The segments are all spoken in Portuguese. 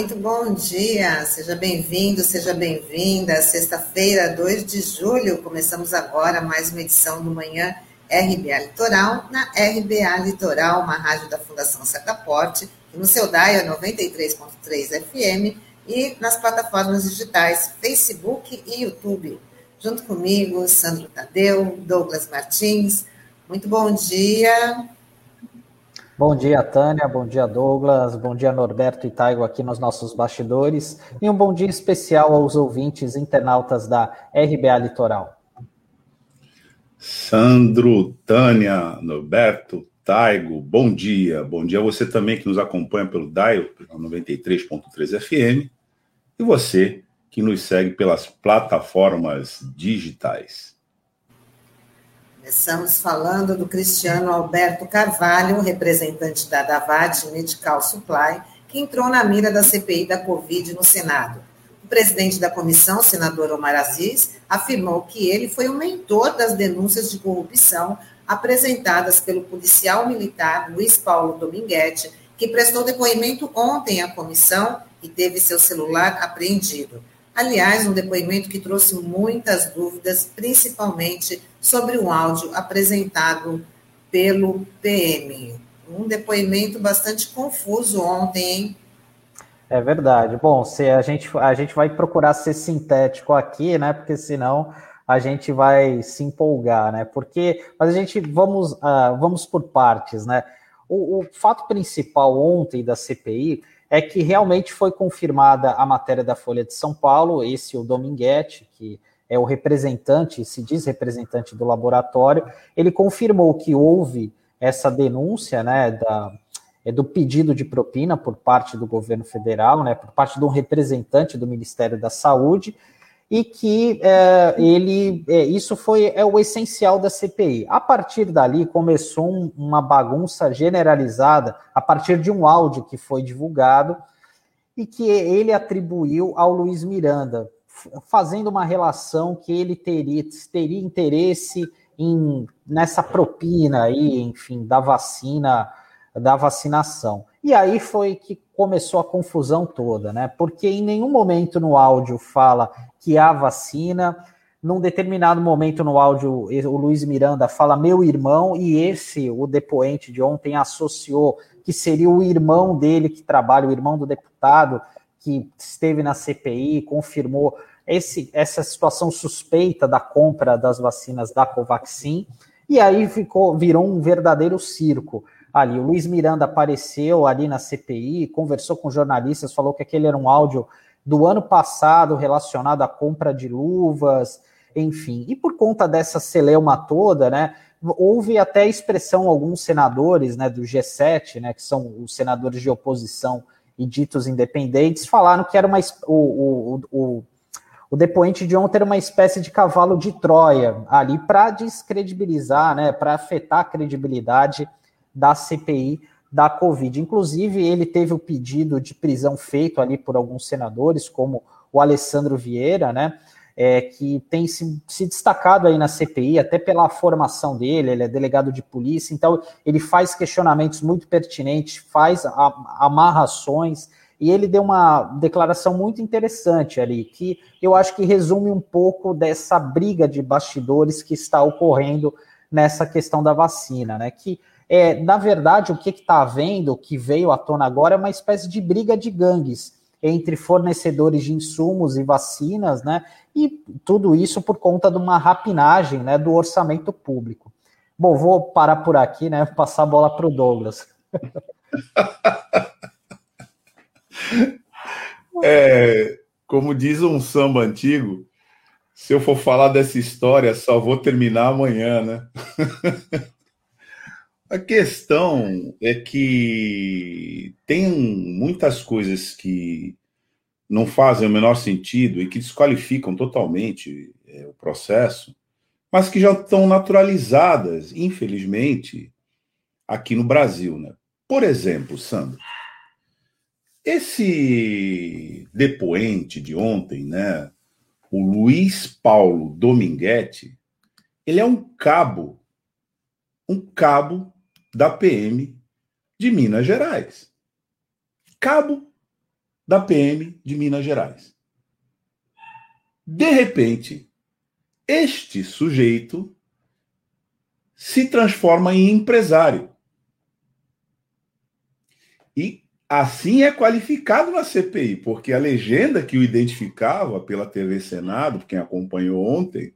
Muito bom dia. Seja bem-vindo, seja bem-vinda. Sexta-feira, 2 de julho, começamos agora mais uma edição do Manhã RBA Litoral, na RBA Litoral, uma rádio da Fundação Setaporte, no seu DAIA 93.3 FM e nas plataformas digitais Facebook e YouTube. Junto comigo, Sandro Tadeu, Douglas Martins. Muito bom dia. Bom dia, Tânia. Bom dia, Douglas. Bom dia, Norberto e Taigo aqui nos nossos bastidores. E um bom dia especial aos ouvintes internautas da RBA Litoral. Sandro, Tânia, Norberto, Taigo, bom dia. Bom dia a você também que nos acompanha pelo Dial 93.3 FM e você que nos segue pelas plataformas digitais. Começamos falando do Cristiano Alberto Carvalho, representante da Davat Medical Supply, que entrou na mira da CPI da Covid no Senado. O presidente da comissão, senador Omar Aziz, afirmou que ele foi o mentor das denúncias de corrupção apresentadas pelo policial militar Luiz Paulo Dominguete, que prestou depoimento ontem à comissão e teve seu celular apreendido. Aliás, um depoimento que trouxe muitas dúvidas, principalmente sobre um áudio apresentado pelo PM. Um depoimento bastante confuso ontem, hein? É verdade. Bom, se a gente, a gente vai procurar ser sintético aqui, né? Porque senão a gente vai se empolgar, né? Porque, mas a gente vamos, uh, vamos por partes, né? O, o fato principal ontem da CPI é que realmente foi confirmada a matéria da Folha de São Paulo, esse o Dominguete, que é o representante, se diz representante do laboratório, ele confirmou que houve essa denúncia, né, da, é, do pedido de propina por parte do governo federal, né, por parte de um representante do Ministério da Saúde, e que é, ele é, isso foi é o essencial da CPI. A partir dali começou um, uma bagunça generalizada a partir de um áudio que foi divulgado e que ele atribuiu ao Luiz Miranda, fazendo uma relação que ele teria, teria interesse em nessa propina aí, enfim, da vacina, da vacinação. E aí foi que começou a confusão toda, né? Porque em nenhum momento no áudio fala que há vacina. Num determinado momento no áudio, o Luiz Miranda fala meu irmão, e esse, o depoente de ontem, associou que seria o irmão dele que trabalha, o irmão do deputado que esteve na CPI, confirmou esse, essa situação suspeita da compra das vacinas da Covaxin, e aí ficou, virou um verdadeiro circo ali. O Luiz Miranda apareceu ali na CPI, conversou com jornalistas, falou que aquele era um áudio do ano passado relacionado à compra de luvas, enfim. E por conta dessa celeuma toda, né, houve até expressão alguns senadores, né, do G7, né, que são os senadores de oposição e ditos independentes, falaram que era uma o, o, o, o depoente de ontem era uma espécie de cavalo de Troia ali para descredibilizar, né, para afetar a credibilidade da CPI da Covid. Inclusive, ele teve o pedido de prisão feito ali por alguns senadores, como o Alessandro Vieira, né? É, que tem se, se, destacado aí na CPI, até pela formação dele, ele é delegado de polícia, então ele faz questionamentos muito pertinentes, faz amarrações, e ele deu uma declaração muito interessante ali, que eu acho que resume um pouco dessa briga de bastidores que está ocorrendo nessa questão da vacina, né? Que é, na verdade, o que está havendo, que veio à tona agora, é uma espécie de briga de gangues entre fornecedores de insumos e vacinas, né? E tudo isso por conta de uma rapinagem né, do orçamento público. Bom, vou parar por aqui, né? Passar a bola para o Douglas. É, como diz um samba antigo, se eu for falar dessa história, só vou terminar amanhã, né? A questão é que tem muitas coisas que não fazem o menor sentido e que desqualificam totalmente é, o processo, mas que já estão naturalizadas, infelizmente, aqui no Brasil. Né? Por exemplo, Sandro, esse depoente de ontem, né, o Luiz Paulo Dominguete, ele é um cabo, um cabo da PM de Minas Gerais. Cabo da PM de Minas Gerais. De repente, este sujeito se transforma em empresário. E assim é qualificado na CPI, porque a legenda que o identificava pela TV Senado, quem acompanhou ontem,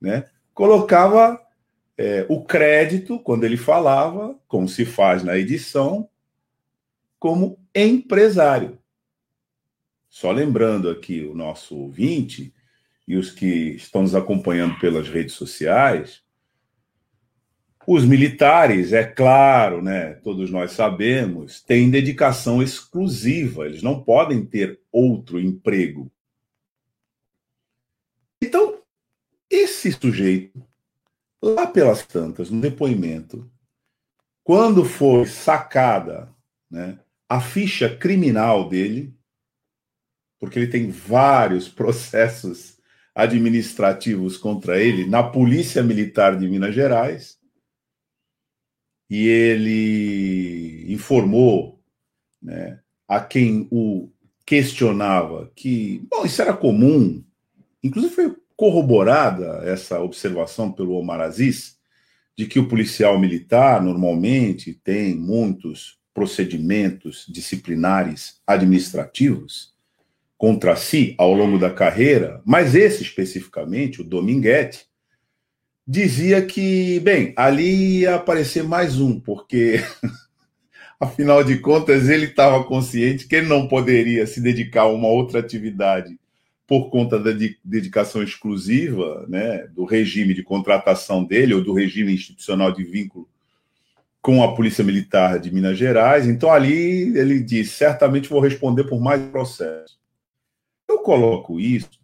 né, colocava é, o crédito, quando ele falava, como se faz na edição, como empresário. Só lembrando aqui o nosso ouvinte e os que estão nos acompanhando pelas redes sociais, os militares, é claro, né, todos nós sabemos, têm dedicação exclusiva, eles não podem ter outro emprego. Então, esse sujeito, lá pelas tantas, no depoimento, quando foi sacada né, a ficha criminal dele, porque ele tem vários processos administrativos contra ele na Polícia Militar de Minas Gerais, e ele informou né, a quem o questionava que, bom, isso era comum, inclusive foi corroborada essa observação pelo Omar Aziz, de que o policial militar normalmente tem muitos procedimentos disciplinares administrativos contra si ao longo da carreira, mas esse especificamente, o Dominguete, dizia que, bem, ali ia aparecer mais um, porque, afinal de contas, ele estava consciente que ele não poderia se dedicar a uma outra atividade por conta da dedicação exclusiva né, do regime de contratação dele, ou do regime institucional de vínculo com a Polícia Militar de Minas Gerais. Então, ali ele disse: certamente vou responder por mais processo. Eu coloco isso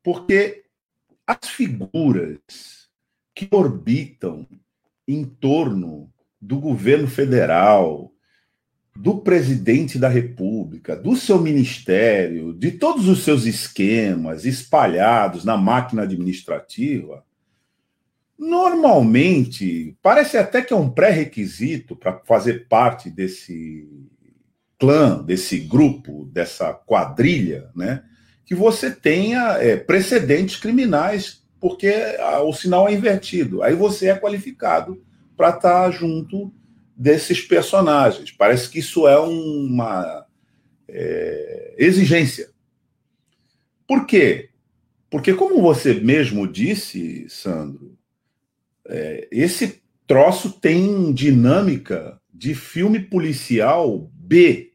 porque as figuras que orbitam em torno do governo federal, do presidente da República, do seu ministério, de todos os seus esquemas espalhados na máquina administrativa, normalmente parece até que é um pré-requisito para fazer parte desse clã, desse grupo, dessa quadrilha, né? Que você tenha é, precedentes criminais porque o sinal é invertido. Aí você é qualificado para estar tá junto desses personagens. Parece que isso é uma é, exigência. Por quê? Porque, como você mesmo disse, Sandro, é, esse troço tem dinâmica de filme policial B.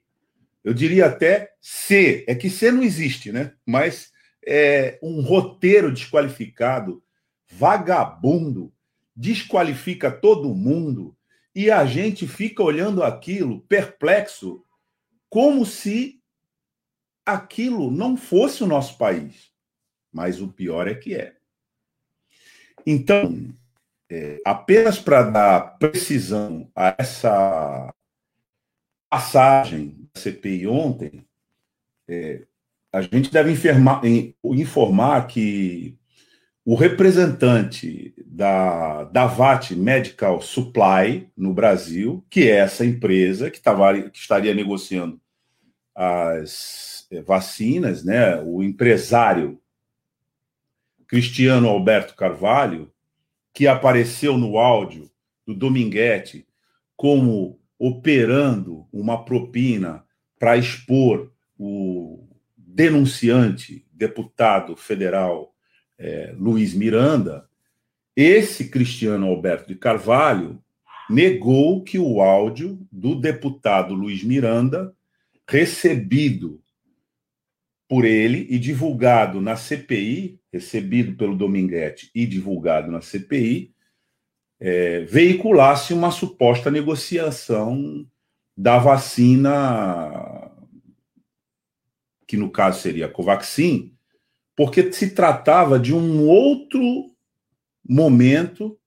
Eu diria até C. É que C não existe, né? Mas é, um roteiro desqualificado, vagabundo, desqualifica todo mundo e a gente fica olhando aquilo perplexo, como se aquilo não fosse o nosso país. Mas o pior é que é. Então, é, apenas para dar precisão a essa passagem da CPI ontem, é, a gente deve informar, informar que o representante da Davat Medical Supply no Brasil, que é essa empresa que, tava, que estaria negociando as eh, vacinas, né? o empresário Cristiano Alberto Carvalho, que apareceu no áudio do Dominguete como operando uma propina para expor o denunciante, deputado federal é, Luiz Miranda, esse Cristiano Alberto de Carvalho negou que o áudio do deputado Luiz Miranda, recebido por ele e divulgado na CPI, recebido pelo Dominguete e divulgado na CPI, é, veiculasse uma suposta negociação da vacina que no caso seria a Covaxin, porque se tratava de um outro momento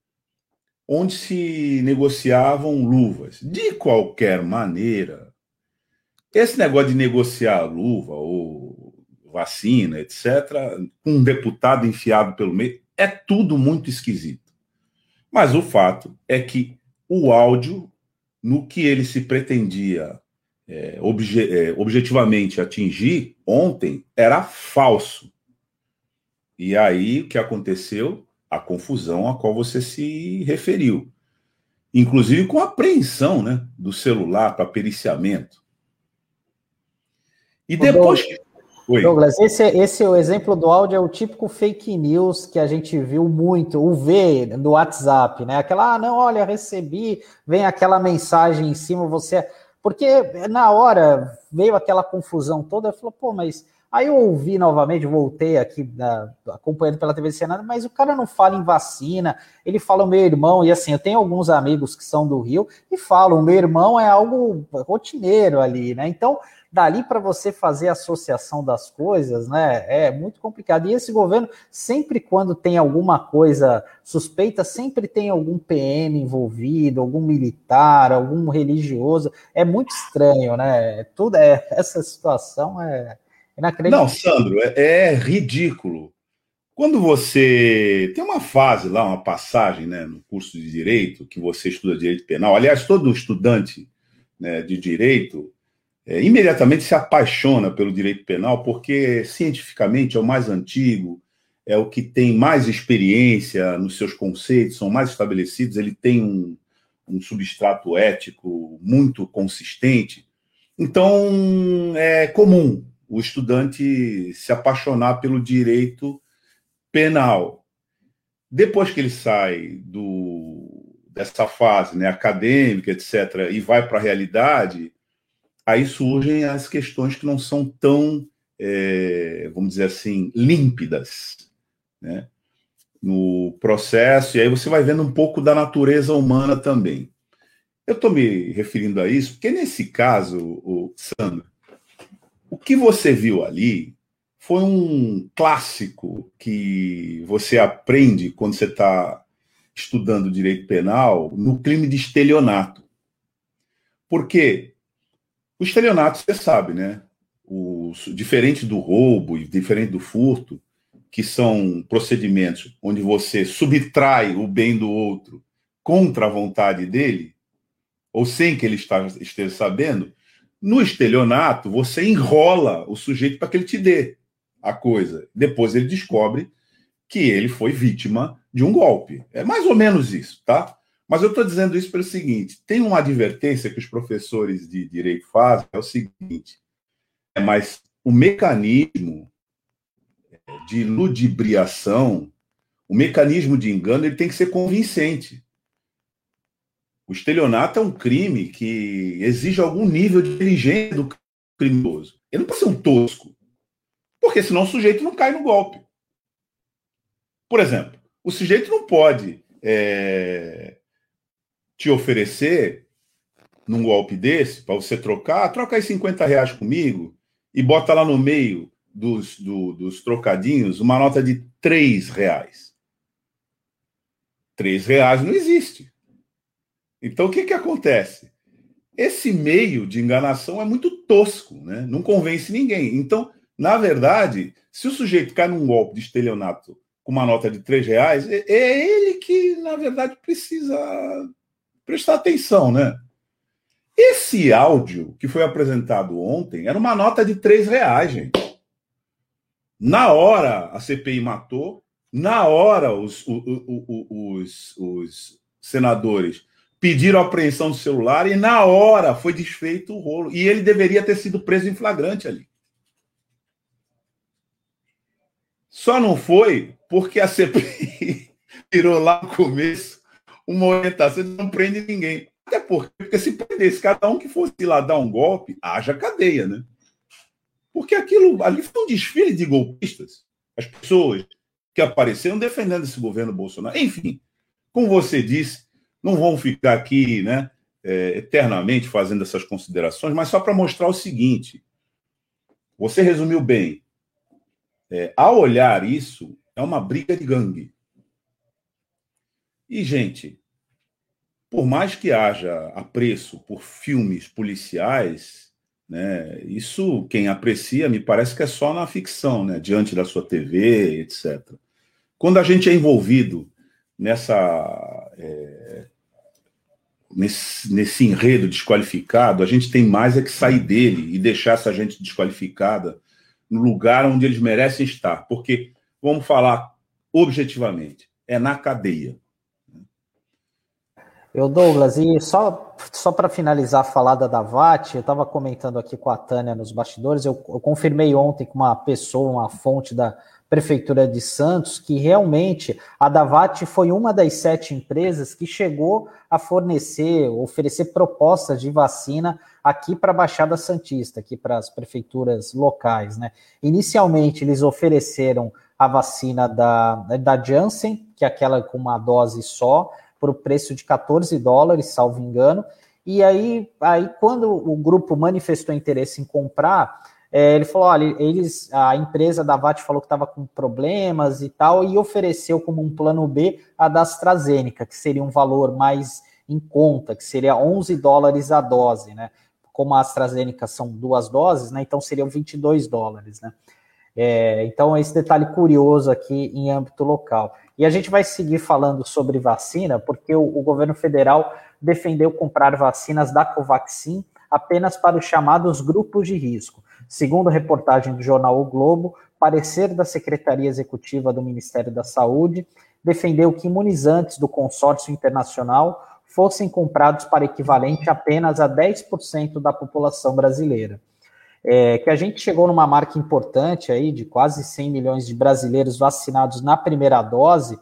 onde se negociavam luvas. De qualquer maneira, esse negócio de negociar luva ou vacina, etc., com um deputado enfiado pelo meio, é tudo muito esquisito. Mas o fato é que o áudio, no que ele se pretendia é, obje, é, objetivamente atingir ontem era falso. E aí o que aconteceu? A confusão a qual você se referiu. Inclusive com a apreensão né, do celular para periciamento. E depois. Oi. Douglas, esse, esse é o exemplo do áudio, é o típico fake news que a gente viu muito, o V no WhatsApp, né? Aquela, ah, não, olha, recebi, vem aquela mensagem em cima, você. Porque na hora veio aquela confusão toda, eu falei, pô, mas. Aí eu ouvi novamente, voltei aqui da, acompanhando pela TV Senado, mas o cara não fala em vacina, ele fala o meu irmão, e assim, eu tenho alguns amigos que são do Rio e falam, o meu irmão é algo rotineiro ali, né? Então, dali para você fazer associação das coisas, né, é muito complicado. E esse governo, sempre quando tem alguma coisa suspeita, sempre tem algum PM envolvido, algum militar, algum religioso. É muito estranho, né? Tudo é essa situação é Não, Sandro, é, é ridículo. Quando você tem uma fase lá, uma passagem, né, no curso de direito, que você estuda direito penal. Aliás, todo estudante né, de direito é, imediatamente se apaixona pelo direito penal, porque cientificamente é o mais antigo, é o que tem mais experiência nos seus conceitos, são mais estabelecidos, ele tem um, um substrato ético muito consistente. Então, é comum o estudante se apaixonar pelo direito penal. Depois que ele sai do, dessa fase né, acadêmica, etc., e vai para a realidade, aí surgem as questões que não são tão, é, vamos dizer assim, límpidas né, no processo, e aí você vai vendo um pouco da natureza humana também. Eu estou me referindo a isso porque, nesse caso, o Sandro, o que você viu ali foi um clássico que você aprende quando você está estudando direito penal no crime de estelionato. Porque o estelionato, você sabe, né? O, diferente do roubo e diferente do furto, que são procedimentos onde você subtrai o bem do outro contra a vontade dele, ou sem que ele esteja sabendo, no estelionato você enrola o sujeito para que ele te dê a coisa. Depois ele descobre que ele foi vítima de um golpe. É mais ou menos isso, tá? Mas eu estou dizendo isso pelo seguinte: tem uma advertência que os professores de direito fazem, é o seguinte, é, mas o mecanismo de ludibriação, o mecanismo de engano, ele tem que ser convincente. O estelionato é um crime que exige algum nível de inteligência do criminoso. Ele não pode ser um tosco, porque senão o sujeito não cai no golpe. Por exemplo, o sujeito não pode é, te oferecer num golpe desse, para você trocar, troca aí 50 reais comigo e bota lá no meio dos, do, dos trocadinhos uma nota de 3 reais. 3 reais não existe. Então o que, que acontece? Esse meio de enganação é muito tosco, né? não convence ninguém. Então, na verdade, se o sujeito cai num golpe de estelionato com uma nota de 3 reais, é, é ele que, na verdade, precisa prestar atenção, né? Esse áudio que foi apresentado ontem era uma nota de três reais, gente. Na hora a CPI matou, na hora os, os, os, os senadores pediram apreensão do celular e na hora foi desfeito o rolo. E ele deveria ter sido preso em flagrante ali. Só não foi porque a CPI tirou lá no começo uma orientação de não prende ninguém. Até porque, porque se prendesse cada um que fosse lá dar um golpe, haja cadeia, né? Porque aquilo ali foi um desfile de golpistas. As pessoas que apareceram defendendo esse governo Bolsonaro. Enfim, como você disse, não vão ficar aqui, né, é, eternamente fazendo essas considerações, mas só para mostrar o seguinte: você resumiu bem. É, ao olhar isso, é uma briga de gangue. E, gente, por mais que haja apreço por filmes policiais, né, isso quem aprecia me parece que é só na ficção, né, diante da sua TV, etc. Quando a gente é envolvido nessa é, nesse, nesse enredo desqualificado, a gente tem mais é que sair dele e deixar essa gente desqualificada no lugar onde eles merecem estar. Porque, vamos falar objetivamente, é na cadeia. Eu, Douglas, e só, só para finalizar a falada da VAT, eu estava comentando aqui com a Tânia nos bastidores, eu, eu, confirmei ontem com uma pessoa, uma fonte da Prefeitura de Santos, que realmente a Davat foi uma das sete empresas que chegou a fornecer, oferecer propostas de vacina aqui para a Baixada Santista, aqui para as prefeituras locais. Né? Inicialmente, eles ofereceram a vacina da, da Janssen, que é aquela com uma dose só, por preço de 14 dólares, salvo engano. E aí, aí quando o grupo manifestou interesse em comprar, é, ele falou: olha, eles, a empresa da VAT falou que estava com problemas e tal, e ofereceu como um plano B a da AstraZeneca, que seria um valor mais em conta, que seria 11 dólares a dose, né? Como a AstraZeneca são duas doses, né? Então seriam 22 dólares, né? É, então, esse detalhe curioso aqui em âmbito local. E a gente vai seguir falando sobre vacina, porque o, o governo federal defendeu comprar vacinas da Covaxin apenas para os chamados grupos de risco. Segundo reportagem do jornal O Globo, parecer da Secretaria Executiva do Ministério da Saúde defendeu que imunizantes do consórcio internacional fossem comprados para equivalente apenas a 10% da população brasileira é, que a gente chegou numa marca importante aí de quase 100 milhões de brasileiros vacinados na primeira dose,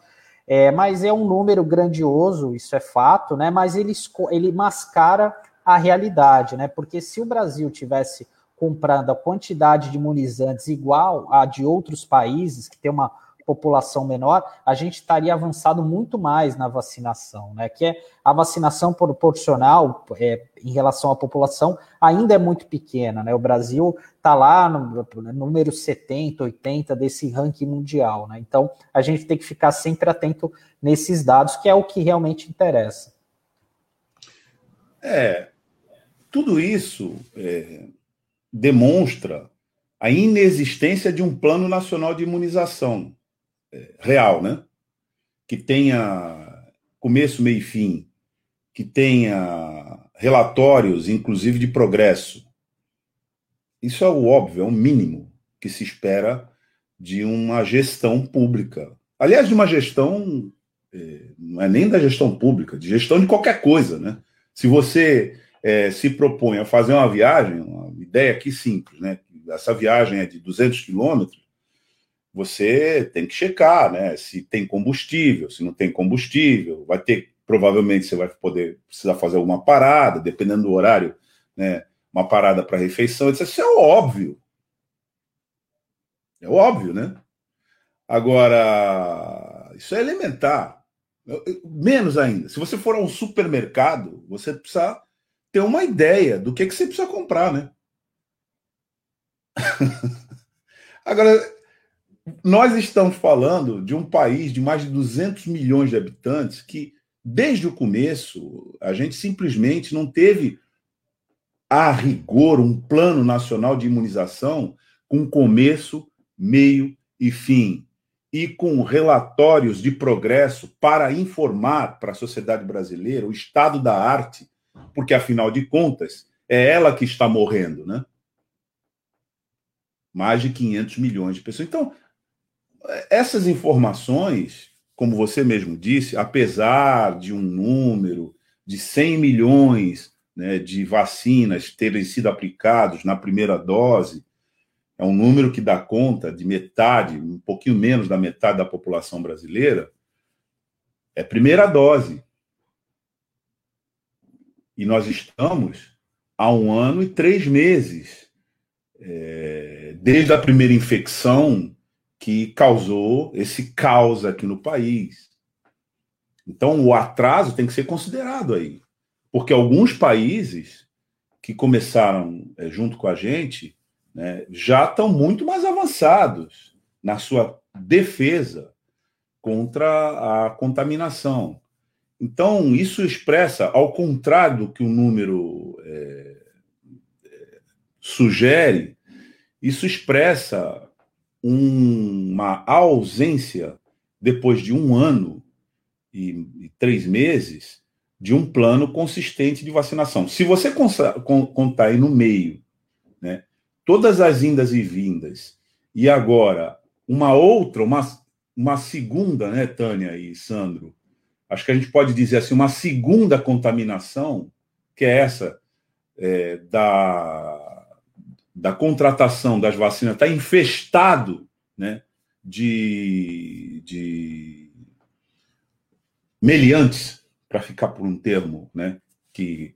é, mas é um número grandioso, isso é fato, né? Mas ele, ele mascara a realidade, né? Porque se o Brasil tivesse comprando a quantidade de imunizantes igual a de outros países que tem uma população menor, a gente estaria avançado muito mais na vacinação, né? Que é a vacinação proporcional é, em relação à população ainda é muito pequena, né? O Brasil está lá no, no número 70, 80 desse ranking mundial, né? Então a gente tem que ficar sempre atento nesses dados, que é o que realmente interessa. É, tudo isso é, demonstra a inexistência de um plano nacional de imunização real, né? Que tenha começo, meio e fim, que tenha relatórios, inclusive de progresso. Isso é o óbvio, é o mínimo que se espera de uma gestão pública. Aliás, de uma gestão, é, não é nem da gestão pública, de gestão de qualquer coisa, né? Se você é, se propõe a fazer uma viagem, ideia aqui simples, né? Essa viagem é de 200 quilômetros, você tem que checar, né? Se tem combustível, se não tem combustível, vai ter, provavelmente você vai poder precisar fazer alguma parada, dependendo do horário, né? Uma parada para refeição, isso é óbvio. É óbvio, né? Agora, isso é elementar. Menos ainda. Se você for ao supermercado, você precisa ter uma ideia do que, que você precisa comprar, né? Agora, nós estamos falando de um país de mais de 200 milhões de habitantes que, desde o começo, a gente simplesmente não teve a rigor um plano nacional de imunização com começo, meio e fim, e com relatórios de progresso para informar para a sociedade brasileira o estado da arte, porque afinal de contas é ela que está morrendo, né? Mais de 500 milhões de pessoas. Então, essas informações, como você mesmo disse, apesar de um número de 100 milhões né, de vacinas terem sido aplicados na primeira dose, é um número que dá conta de metade, um pouquinho menos da metade da população brasileira, é primeira dose. E nós estamos há um ano e três meses, é, desde a primeira infecção que causou esse caos aqui no país. Então, o atraso tem que ser considerado aí. Porque alguns países que começaram é, junto com a gente né, já estão muito mais avançados na sua defesa contra a contaminação. Então, isso expressa, ao contrário do que o número é, sugere, isso expressa uma ausência, depois de um ano e, e três meses, de um plano consistente de vacinação. Se você contar aí no meio, né, todas as indas e vindas, e agora uma outra, uma, uma segunda, né, Tânia e Sandro, acho que a gente pode dizer assim, uma segunda contaminação, que é essa é, da, da contratação das vacinas, está infestado né, de, de meliantes, para ficar por um termo né, que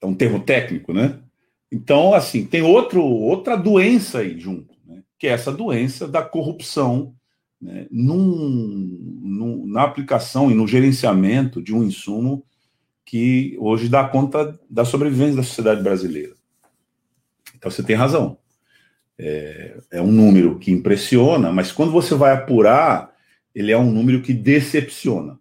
é um termo técnico, né? Então, assim, tem outro, outra doença aí junto, né? que é essa doença da corrupção né? Num, num, na aplicação e no gerenciamento de um insumo que hoje dá conta da sobrevivência da sociedade brasileira. Então você tem razão. É, é, um número que impressiona, mas quando você vai apurar, ele é um número que decepciona.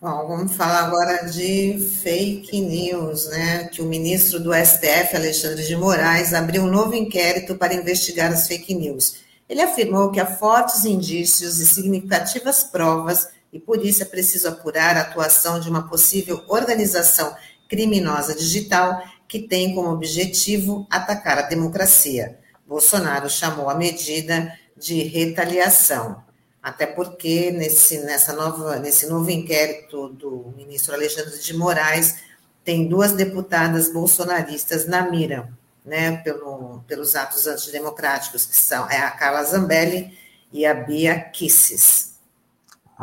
Bom, vamos falar agora de fake news, né? Que o ministro do STF, Alexandre de Moraes, abriu um novo inquérito para investigar as fake news. Ele afirmou que há fortes indícios e significativas provas e por isso é preciso apurar a atuação de uma possível organização criminosa digital que tem como objetivo atacar a democracia. Bolsonaro chamou a medida de retaliação, até porque nesse, nessa nova, nesse novo inquérito do ministro Alexandre de Moraes tem duas deputadas bolsonaristas na mira né, pelo, pelos atos antidemocráticos, que são é a Carla Zambelli e a Bia Kisses.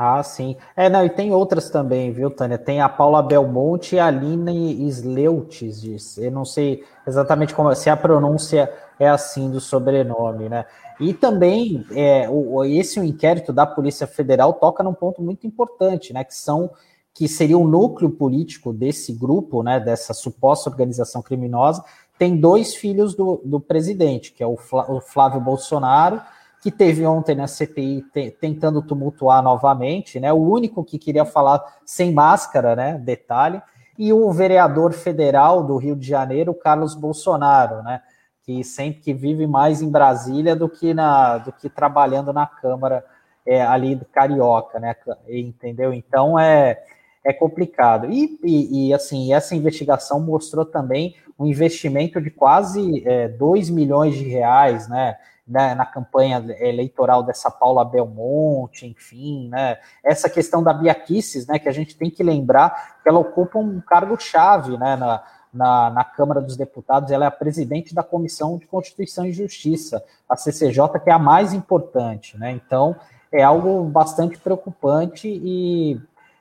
Ah, sim. É, não, e tem outras também, viu, Tânia? Tem a Paula Belmonte e a Aline Sleutes, eu não sei exatamente como, se a pronúncia é assim do sobrenome, né? E também, é, o, esse o inquérito da Polícia Federal toca num ponto muito importante, né, que são que seria o núcleo político desse grupo, né, dessa suposta organização criminosa, tem dois filhos do, do presidente, que é o, Flávio Bolsonaro, que teve ontem na CPI te, tentando tumultuar novamente, né? O único que queria falar sem máscara, né? Detalhe, e o vereador federal do Rio de Janeiro, Carlos Bolsonaro, né? Que sempre que vive mais em Brasília do que na do que trabalhando na Câmara é, ali do Carioca, né? Entendeu? Então é é complicado. E, e, e, assim, essa investigação mostrou também um investimento de quase é, 2 milhões de reais, né? Na, na, campanha eleitoral dessa Paula Belmonte, enfim, né? Essa questão da Bia Kicis, né? Que a gente tem que lembrar que ela ocupa um cargo-chave, né? Na, na, na, Câmara dos Deputados, ela é a presidente da Comissão de Constituição e Justiça, a CCJ, que é a mais importante, né? Então, é algo bastante preocupante e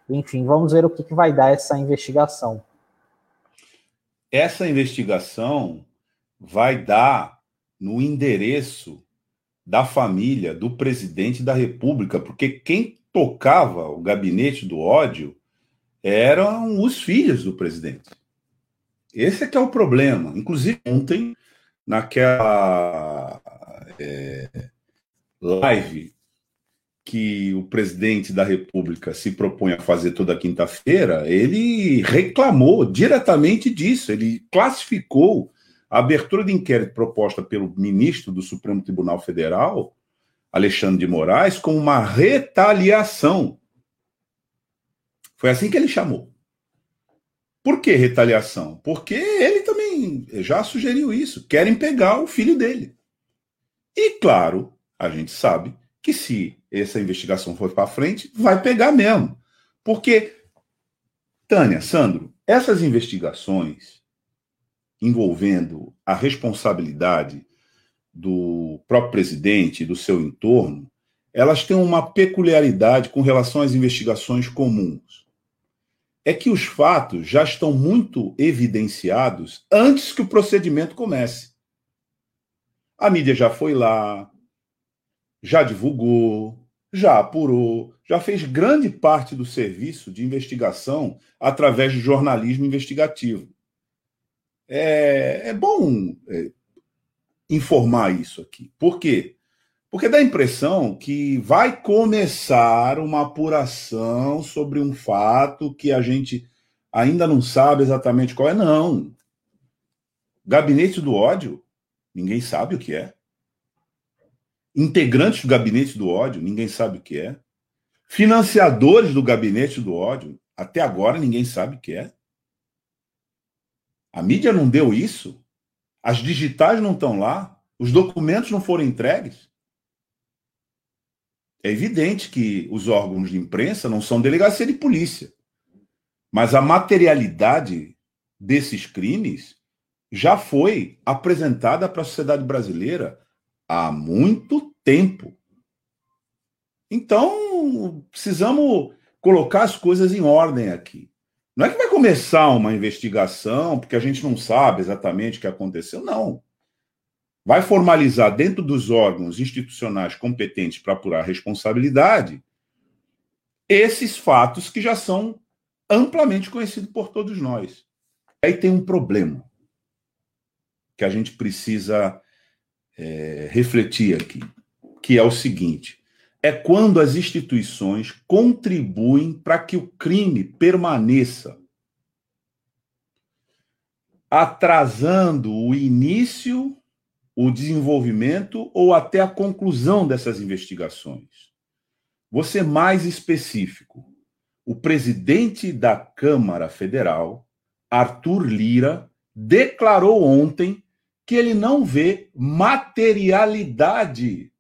enfim, vamos ver o que, que vai dar essa investigação. Essa investigação vai dar no endereço da família do presidente da República, porque quem tocava o gabinete do ódio eram os filhos do presidente. Esse é que é o problema. Inclusive, ontem, naquela é, live que o presidente da República se propõe a fazer toda quinta-feira, ele reclamou diretamente disso. Ele classificou a abertura de inquérito proposta pelo ministro do Supremo Tribunal Federal, Alexandre de Moraes, como uma retaliação. Foi assim que ele chamou. Por que retaliação? Porque ele também já sugeriu isso. Querem pegar o filho dele. E, claro, a gente sabe que se essa investigação for para frente, vai pegar mesmo. Porque, Tânia, Sandro, essas investigações envolvendo a responsabilidade do próprio presidente e do seu entorno, elas têm uma peculiaridade com relação às investigações comuns. É que os fatos já estão muito evidenciados antes que o procedimento comece. A mídia já foi lá, já divulgou, já apurou, já fez grande parte do serviço de investigação através de jornalismo investigativo. É, é bom é, informar isso aqui. Por quê? Porque dá a impressão que vai começar uma apuração sobre um fato que a gente ainda não sabe exatamente qual é. Não. Gabinete do ódio, ninguém sabe o que é integrantes do gabinete do ódio, ninguém sabe o que é. Financiadores do gabinete do ódio, até agora ninguém sabe o que é. A mídia não deu isso? As digitais não estão lá? Os documentos não foram entregues? É evidente que os órgãos de imprensa não são delegacia de polícia. Mas a materialidade desses crimes já foi apresentada para a sociedade brasileira há muito tempo. Então, precisamos colocar as coisas em ordem aqui. Não é que vai começar uma investigação, porque a gente não sabe exatamente o que aconteceu, não. Vai formalizar dentro dos órgãos institucionais competentes para apurar responsabilidade esses fatos que já são amplamente conhecidos por todos nós. Aí tem um problema que a gente precisa é, refletir aqui, que é o seguinte: é quando as instituições contribuem para que o crime permaneça, atrasando o início, o desenvolvimento ou até a conclusão dessas investigações. Ser mais específico. O presidente da Câmara Federal, Arthur Lira, declarou ontem que ele não vê materialidade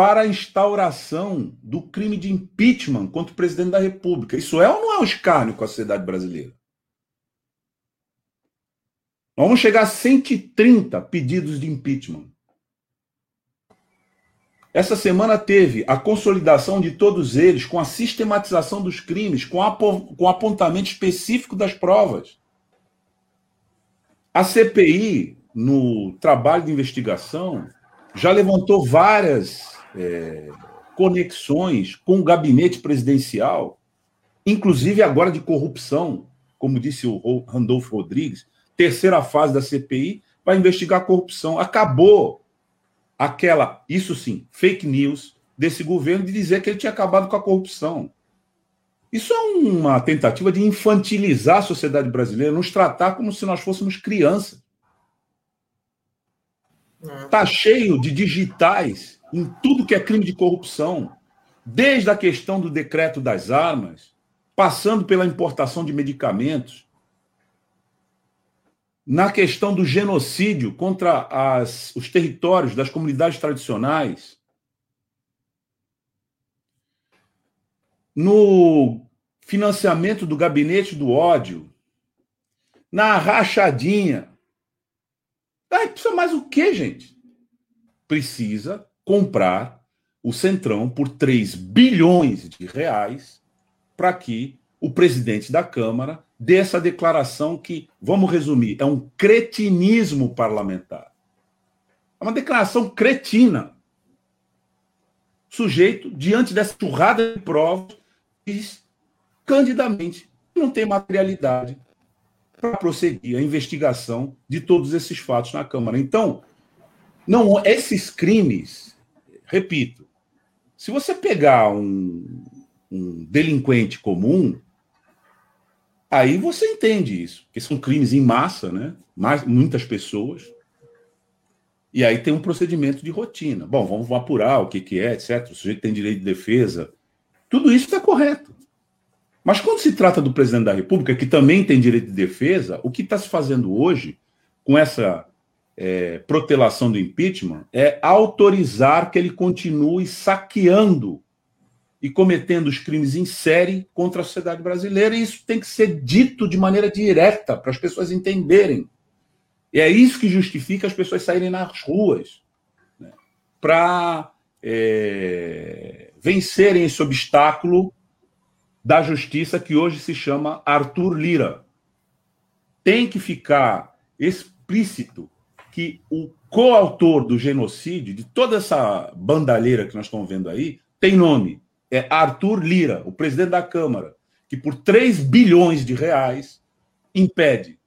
para a instauração do crime de impeachment contra o presidente da República. Isso é ou não é um escárnio com a sociedade brasileira? Vamos chegar a 130 pedidos de impeachment. Essa semana teve a consolidação de todos eles, com a sistematização dos crimes, com, com apontamento específico das provas. A CPI, no trabalho de investigação, já levantou várias é, conexões com o gabinete presidencial, inclusive agora de corrupção, como disse o Randolfo Rodrigues, terceira fase da CPI vai investigar a corrupção. Acabou aquela, isso sim, fake news desse governo de dizer que ele tinha acabado com a corrupção. Isso é uma tentativa de infantilizar a sociedade brasileira, nos tratar como se nós fôssemos crianças. Está cheio de digitais em tudo que é crime de corrupção, desde a questão do decreto das armas, passando pela importação de medicamentos, na questão do genocídio contra as, os territórios das comunidades tradicionais, no financiamento do gabinete do ódio, na rachadinha. Ah, precisa mais o quê, gente? Precisa comprar o Centrão por 3 bilhões de reais para que o presidente da Câmara dessa declaração que, vamos resumir, é um cretinismo parlamentar. É uma declaração cretina. Sujeito, diante dessa churrada de provas, diz candidamente não tem materialidade para prosseguir a investigação de todos esses fatos na Câmara. Então, não esses crimes, repito, se você pegar um, um delinquente comum, Aí você entende isso, porque são crimes em massa, né? Muitas pessoas. E aí tem um procedimento de rotina. Bom, vamos apurar o que, que é, etc. O sujeito tem direito de defesa. Tudo isso está correto. Mas quando se trata do presidente da República, que também tem direito de defesa, o que está se fazendo hoje, com essa é, protelação do impeachment, é autorizar que ele continue saqueando e cometendo os crimes em série contra a sociedade brasileira, e isso tem que ser dito de maneira direta para as pessoas entenderem. E é isso que justifica as pessoas saírem nas ruas né, para é, vencerem esse obstáculo da justiça que hoje se chama Arthur Lira. Tem que ficar explícito que o coautor do genocídio, de toda essa bandalheira que nós estamos vendo aí, tem nome é Arthur Lira, o presidente da Câmara, que por 3 bilhões de reais impede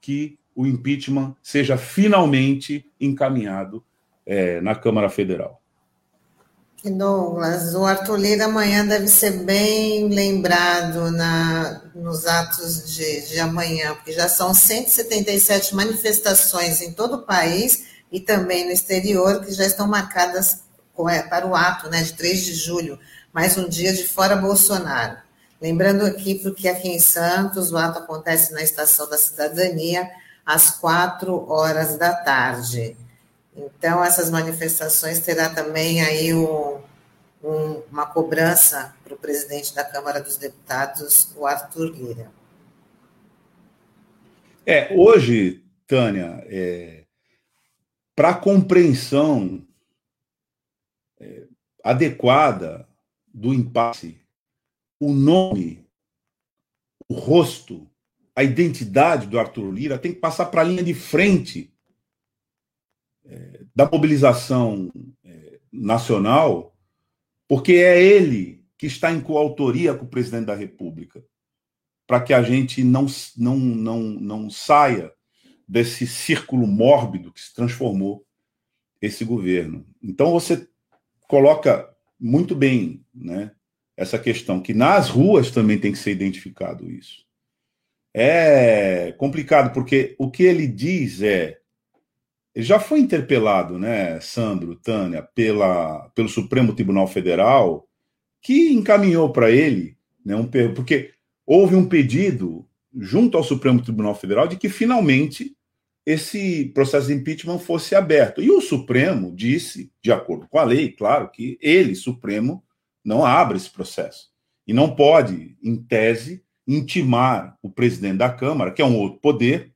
que o impeachment seja finalmente encaminhado é, na Câmara Federal. Douglas, o Arthur Lira amanhã deve ser bem lembrado na, nos atos de, de amanhã, porque já são 177 manifestações em todo o país e também no exterior que já estão marcadas é, para o ato né, de 3 de julho mais um dia de fora Bolsonaro. Lembrando aqui, porque aqui em Santos o ato acontece na Estação da Cidadania às quatro horas da tarde. Então, essas manifestações terá também aí um, um, uma cobrança para o presidente da Câmara dos Deputados, o Arthur Lira. É, hoje, Tânia, é, para compreensão é, adequada do impasse, o nome, o rosto, a identidade do Arthur Lira tem que passar para a linha de frente é, da mobilização é, nacional, porque é ele que está em coautoria com o presidente da República, para que a gente não, não, não, não saia desse círculo mórbido que se transformou esse governo. Então você coloca muito bem, né, essa questão que nas ruas também tem que ser identificado isso. É complicado porque o que ele diz é ele já foi interpelado, né, Sandro, Tânia, pela, pelo Supremo Tribunal Federal, que encaminhou para ele, né, um, porque houve um pedido junto ao Supremo Tribunal Federal de que finalmente esse processo de impeachment fosse aberto. E o Supremo disse, de acordo com a lei, claro, que ele, Supremo, não abre esse processo. E não pode, em tese, intimar o presidente da Câmara, que é um outro poder,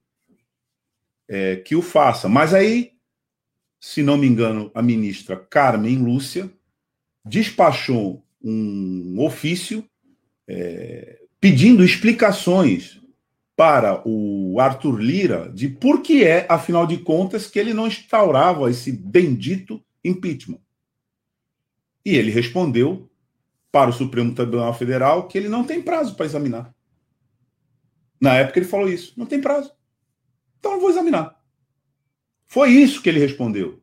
é, que o faça. Mas aí, se não me engano, a ministra Carmen Lúcia despachou um ofício é, pedindo explicações para o Arthur Lira de por que é, afinal de contas, que ele não instaurava esse bendito impeachment. E ele respondeu para o Supremo Tribunal Federal que ele não tem prazo para examinar. Na época ele falou isso, não tem prazo. Então eu vou examinar. Foi isso que ele respondeu.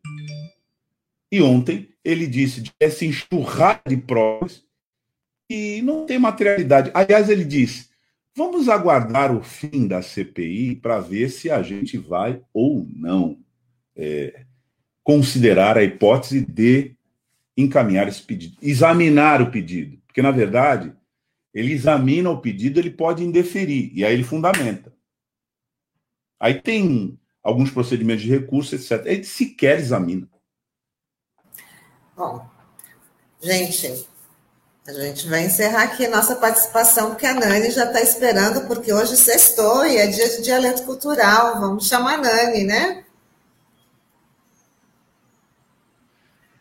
E ontem ele disse de essa enxurrada de provas e não tem materialidade. Aliás, ele disse: Vamos aguardar o fim da CPI para ver se a gente vai ou não é, considerar a hipótese de encaminhar esse pedido, examinar o pedido, porque na verdade ele examina o pedido, ele pode indeferir e aí ele fundamenta. Aí tem alguns procedimentos de recurso, etc. Ele sequer examina. Bom, gente, a gente vai encerrar aqui a nossa participação, porque a Nani já está esperando, porque hoje sextou e é dia de dialeto cultural. Vamos chamar a Nani, né?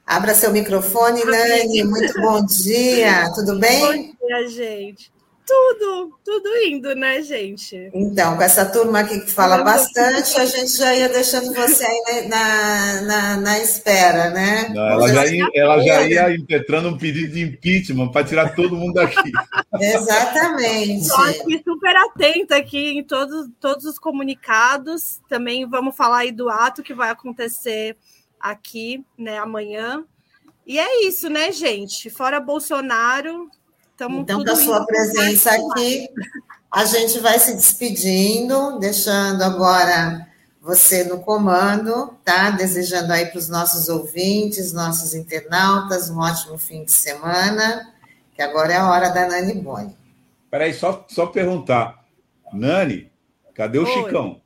Abra seu microfone, Nani. Muito bom dia. Tudo bem? Bom dia, gente. Tudo, tudo indo, né, gente? Então, com essa turma aqui que fala bastante, a gente já ia deixando você aí na, na, na espera, né? Não, ela, já ia, ela já ia impetrando um pedido de impeachment para tirar todo mundo daqui. Exatamente. Estou aqui super atenta aqui em todos, todos os comunicados. Também vamos falar aí do ato que vai acontecer aqui, né, amanhã. E é isso, né, gente? Fora Bolsonaro, Tamo então, com a sua presença aqui, a gente vai se despedindo, deixando agora você no comando, tá? Desejando aí para os nossos ouvintes, nossos internautas, um ótimo fim de semana, que agora é a hora da Nani Boni. Peraí, só, só perguntar. Nani, cadê o Oi. Chicão?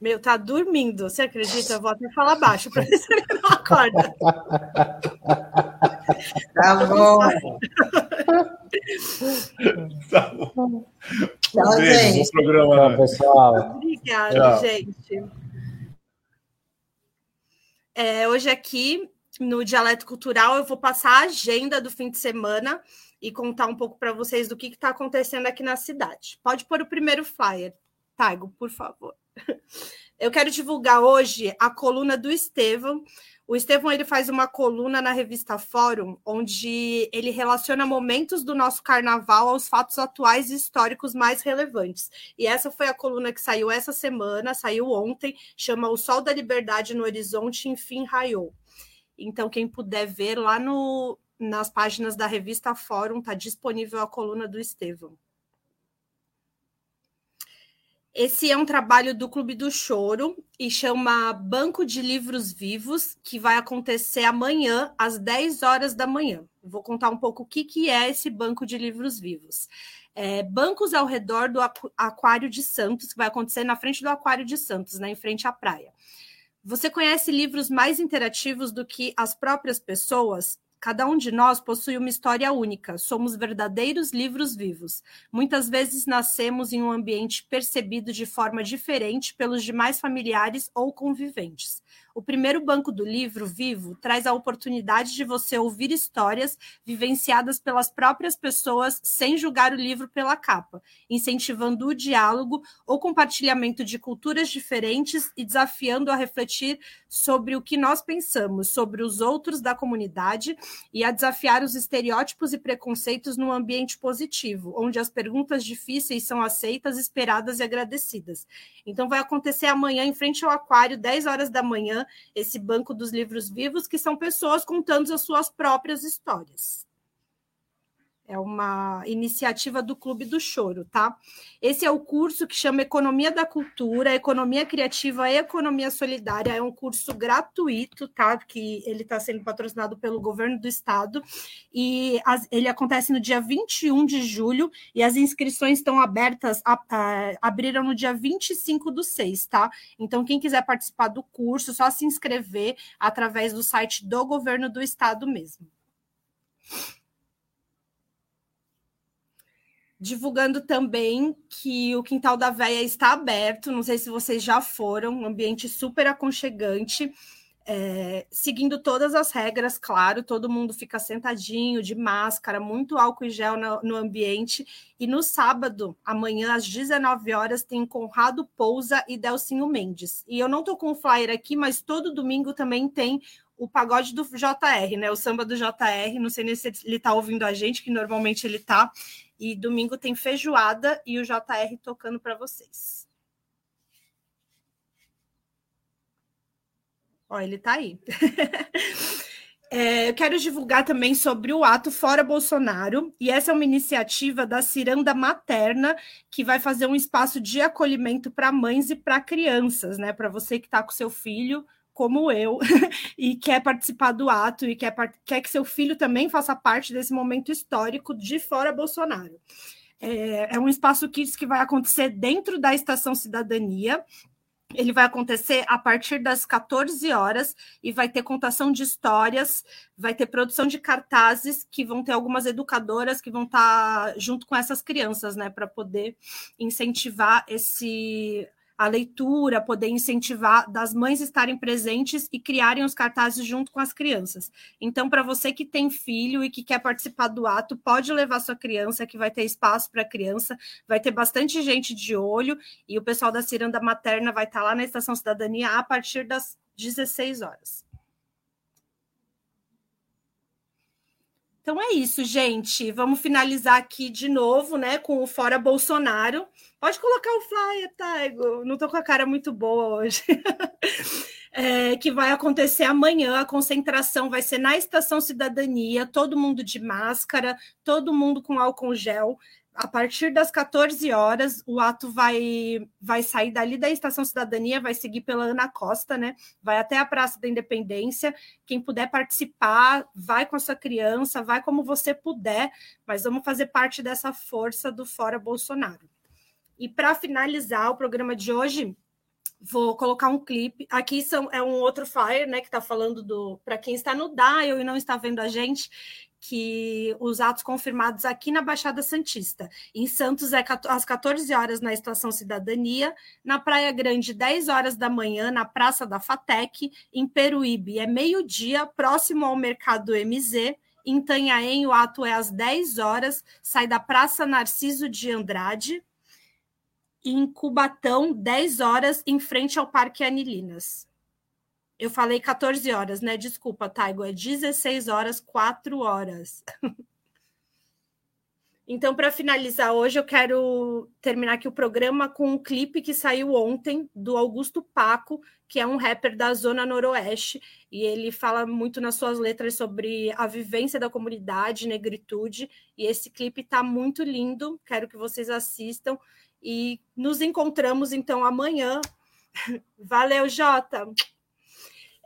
Meu, tá dormindo. Você acredita? Eu vou até falar baixo para ver se ele não acorda. Tá bom. tá bom. Tchau, gente. Bom programa, Tchau, pessoal. Obrigada, Tchau. gente. É, hoje aqui no Dialeto Cultural eu vou passar a agenda do fim de semana e contar um pouco para vocês do que está acontecendo aqui na cidade. Pode pôr o primeiro flyer, Taigo, por favor. Eu quero divulgar hoje a coluna do Estevão. O Estevão ele faz uma coluna na revista Fórum, onde ele relaciona momentos do nosso carnaval aos fatos atuais e históricos mais relevantes. E essa foi a coluna que saiu essa semana, saiu ontem, chama O Sol da Liberdade no Horizonte, enfim, raiou. Então, quem puder ver lá no, nas páginas da revista Fórum, está disponível a coluna do Estevão. Esse é um trabalho do Clube do Choro e chama Banco de Livros Vivos, que vai acontecer amanhã, às 10 horas da manhã. Vou contar um pouco o que, que é esse Banco de Livros Vivos. É, bancos ao redor do Aquário de Santos, que vai acontecer na frente do Aquário de Santos, né, em frente à praia. Você conhece livros mais interativos do que as próprias pessoas? Cada um de nós possui uma história única, somos verdadeiros livros vivos. Muitas vezes nascemos em um ambiente percebido de forma diferente pelos demais familiares ou conviventes. O primeiro banco do livro vivo traz a oportunidade de você ouvir histórias vivenciadas pelas próprias pessoas sem julgar o livro pela capa, incentivando o diálogo ou compartilhamento de culturas diferentes e desafiando a refletir sobre o que nós pensamos, sobre os outros da comunidade e a desafiar os estereótipos e preconceitos num ambiente positivo, onde as perguntas difíceis são aceitas, esperadas e agradecidas. Então vai acontecer amanhã em frente ao aquário, 10 horas da manhã, esse banco dos livros vivos, que são pessoas contando as suas próprias histórias. É uma iniciativa do Clube do Choro, tá? Esse é o curso que chama Economia da Cultura, Economia Criativa e Economia Solidária. É um curso gratuito, tá? Que ele está sendo patrocinado pelo governo do estado. E as, ele acontece no dia 21 de julho e as inscrições estão abertas, a, a, abriram no dia 25 do 6, tá? Então, quem quiser participar do curso, só se inscrever através do site do governo do estado mesmo divulgando também que o Quintal da Véia está aberto. Não sei se vocês já foram, um ambiente super aconchegante. É, seguindo todas as regras, claro, todo mundo fica sentadinho, de máscara, muito álcool e gel no, no ambiente. E no sábado, amanhã, às 19 horas, tem Conrado Pousa e Delcinho Mendes. E eu não estou com o flyer aqui, mas todo domingo também tem o pagode do JR, né? O samba do JR. Não sei nem se ele está ouvindo a gente, que normalmente ele está. E domingo tem feijoada e o JR tocando para vocês. Ó, ele está aí. É, eu quero divulgar também sobre o ato Fora Bolsonaro, e essa é uma iniciativa da Ciranda Materna, que vai fazer um espaço de acolhimento para mães e para crianças, né? Para você que está com seu filho como eu, e quer participar do ato e quer, quer que seu filho também faça parte desse momento histórico de fora Bolsonaro. É, é um espaço Kids que vai acontecer dentro da Estação Cidadania, ele vai acontecer a partir das 14 horas e vai ter contação de histórias, vai ter produção de cartazes que vão ter algumas educadoras que vão estar junto com essas crianças, né, para poder incentivar esse a leitura, poder incentivar das mães estarem presentes e criarem os cartazes junto com as crianças. Então, para você que tem filho e que quer participar do ato, pode levar sua criança, que vai ter espaço para a criança, vai ter bastante gente de olho e o pessoal da Ciranda Materna vai estar lá na Estação Cidadania a partir das 16 horas. Então é isso, gente. Vamos finalizar aqui de novo, né, com o Fora Bolsonaro. Pode colocar o flyer, Taigo. Não estou com a cara muito boa hoje. É, que vai acontecer amanhã. A concentração vai ser na Estação Cidadania, todo mundo de máscara, todo mundo com álcool gel a partir das 14 horas, o ato vai, vai sair dali da Estação Cidadania, vai seguir pela Ana Costa, né? Vai até a Praça da Independência. Quem puder participar, vai com a sua criança, vai como você puder, mas vamos fazer parte dessa força do Fora Bolsonaro. E para finalizar o programa de hoje, vou colocar um clipe. Aqui são, é um outro flyer, né? Que está falando do. Para quem está no Dial e não está vendo a gente, que os atos confirmados aqui na Baixada Santista. Em Santos é às 14 horas na Estação Cidadania, na Praia Grande 10 horas da manhã na Praça da Fatec, em Peruíbe é meio-dia, próximo ao Mercado MZ. Em Tanhaém o ato é às 10 horas, sai da Praça Narciso de Andrade. Em Cubatão, 10 horas, em frente ao Parque Anilinas. Eu falei 14 horas, né? Desculpa, Taigo, é 16 horas, 4 horas. então, para finalizar hoje, eu quero terminar aqui o programa com um clipe que saiu ontem do Augusto Paco, que é um rapper da Zona Noroeste, e ele fala muito nas suas letras sobre a vivência da comunidade, negritude, e esse clipe está muito lindo, quero que vocês assistam. E nos encontramos então amanhã. Valeu, Jota!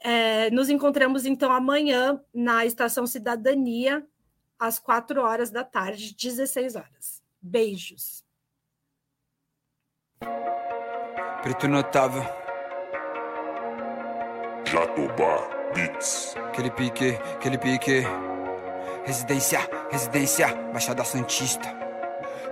É, nos encontramos então amanhã na Estação Cidadania, às 4 horas da tarde, 16 horas. Beijos. Preto notável. Jatobá Beats. Aquele pique, aquele pique. Residência, residência, Baixada Santista.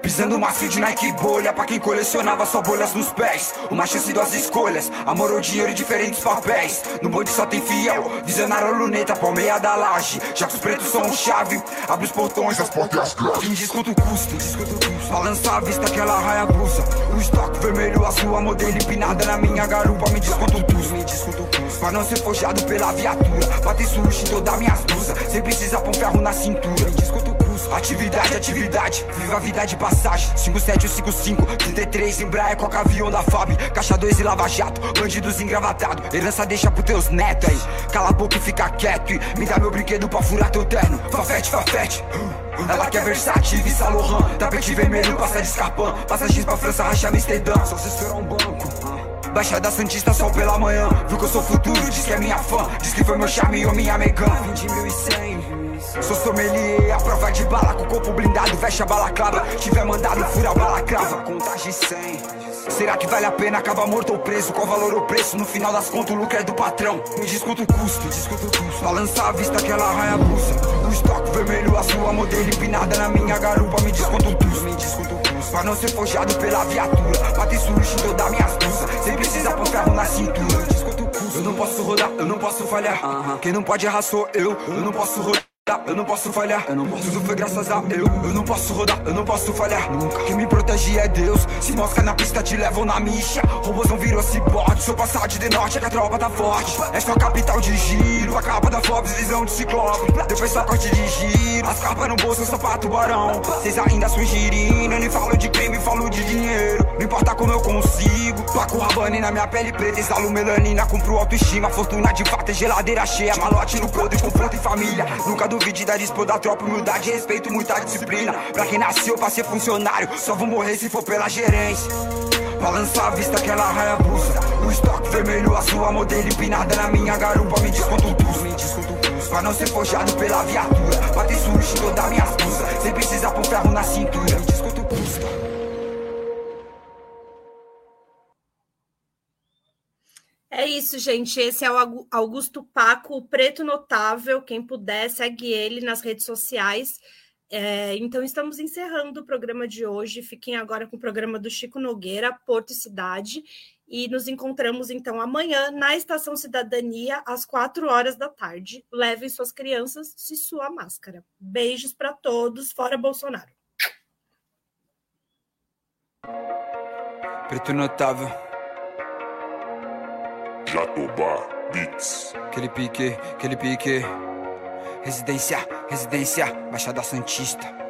Pisando macio de Nike bolha Pra quem colecionava só bolhas nos pés. Uma chance, duas escolhas Amor ou dinheiro e diferentes papéis. No bonde só tem fiel Visionário luneta, palmeia da laje. Já que os pretos são chave Abre os portões, as portas Quem desconta o custo, desconta o custo. Balança a vista que ela raia a blusa O estoque vermelho, a sua modelo empinada Na minha garupa, me desconta o custo Me desconta o custo. Pra não ser forjado pela viatura. Bater sushi em todas minhas blusas Sem precisar pôr ferro na cintura. Me desconta o custo Atividade, atividade, viva a vida de passagem. 5755, 33, Embraer, Coca Avião da FAB. Caixa 2 e Lava Jato, bandidos engravatados. Herança deixa pros teus netos aí. Cala a boca e fica quieto e me dá meu brinquedo pra furar teu terno. Fafete, fafete. Ela quer Versace, Vista Lohan Tapete vermelho, passa de escarpão Passagens pra França, racha Amsterdã. Só se esperar um banco. Baixada Santista, sol pela manhã. Viu que eu sou futuro, diz que é minha fã. Diz que foi meu charme ou minha megã 20.100 Sou sommelier, a prova de bala com o corpo blindado, veste a balaclava. Tiver mandado, fura a balaclava. Contagem 100. Será que vale a pena acabar morto ou preso? Qual valor ou preço? No final das contas, o lucro é do patrão. Me desconto o custo, desconto o custo. Balança a vista que ela raia a blusa. O estoque vermelho, a sua modelo empinada na minha garupa. Me desconto o custo, me desconto o custo. Pra não ser forjado pela viatura. Bater sushi em toda minhas blusas. Sem precisar pôr ferro na cintura. Desconto o custo. Eu não posso rodar, eu não posso falhar. Quem não pode errar sou eu. Eu não posso rodar. Eu não posso falhar, eu não posso. Tudo foi graças a eu. Eu não posso rodar, eu não posso falhar. Nunca. Quem me protege é Deus. Se mosca na pista, te levam na micha. Robôzão virou cibote. Sou passado de norte, é que a tropa tá forte. É só capital de giro. A capa da Forbes, visão de ciclope. Depois só corte de giro. As capas no bolso, sapato barão. Vocês ainda são girindo. Eu nem falo de crime, falo de dinheiro. Não importa como eu consigo. Paco Rabane na minha pele preta. Instalo melanina, compro autoestima. Fortuna de fato é geladeira cheia. Malote no podre, conforto e família. Nunca do duvide da dispo da tropa, humildade, respeito, muita disciplina. Pra quem nasceu pra ser funcionário, só vou morrer se for pela gerência. Balança a vista que ela raia a blusa. O estoque vermelho, a sua modelo empinada na minha garupa. Me desconto desconto tudo. Pra não ser forjado pela viatura. Bater sushi toda minhas blusas. Sem precisar pôr ferro na cintura. Me desconto custa. É isso, gente. Esse é o Augusto Paco, o preto notável. Quem puder, segue ele nas redes sociais. É, então, estamos encerrando o programa de hoje. Fiquem agora com o programa do Chico Nogueira, Porto e Cidade. E nos encontramos, então, amanhã na Estação Cidadania, às quatro horas da tarde. Levem suas crianças e sua máscara. Beijos para todos, fora Bolsonaro. Preto notável. Jatobá Beats. Aquele pique, aquele pique. Residência, residência, Baixada Santista.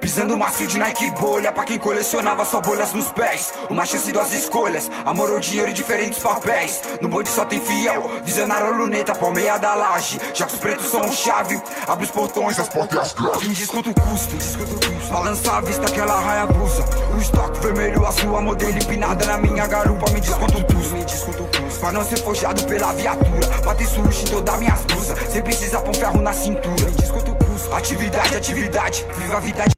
Pisando macio de Nike bolha Pra quem colecionava só bolhas nos pés. Uma chance, duas escolhas Amor ou dinheiro e diferentes papéis. No bonde só tem fiel Visionário luneta, palmeia da laje. Já que os pretos são chave Abre os portões, as portas Quem desconta o custo, Balança a vista que ela raia blusa. O estoque vermelho, a sua modelo empinada na minha garupa. Me desconta o custo, Pra não ser forjado pela viatura. Bater sushi em todas minhas blusas. Sem precisar pôr ferro na cintura. Me Atividade, atividade Viva a vida A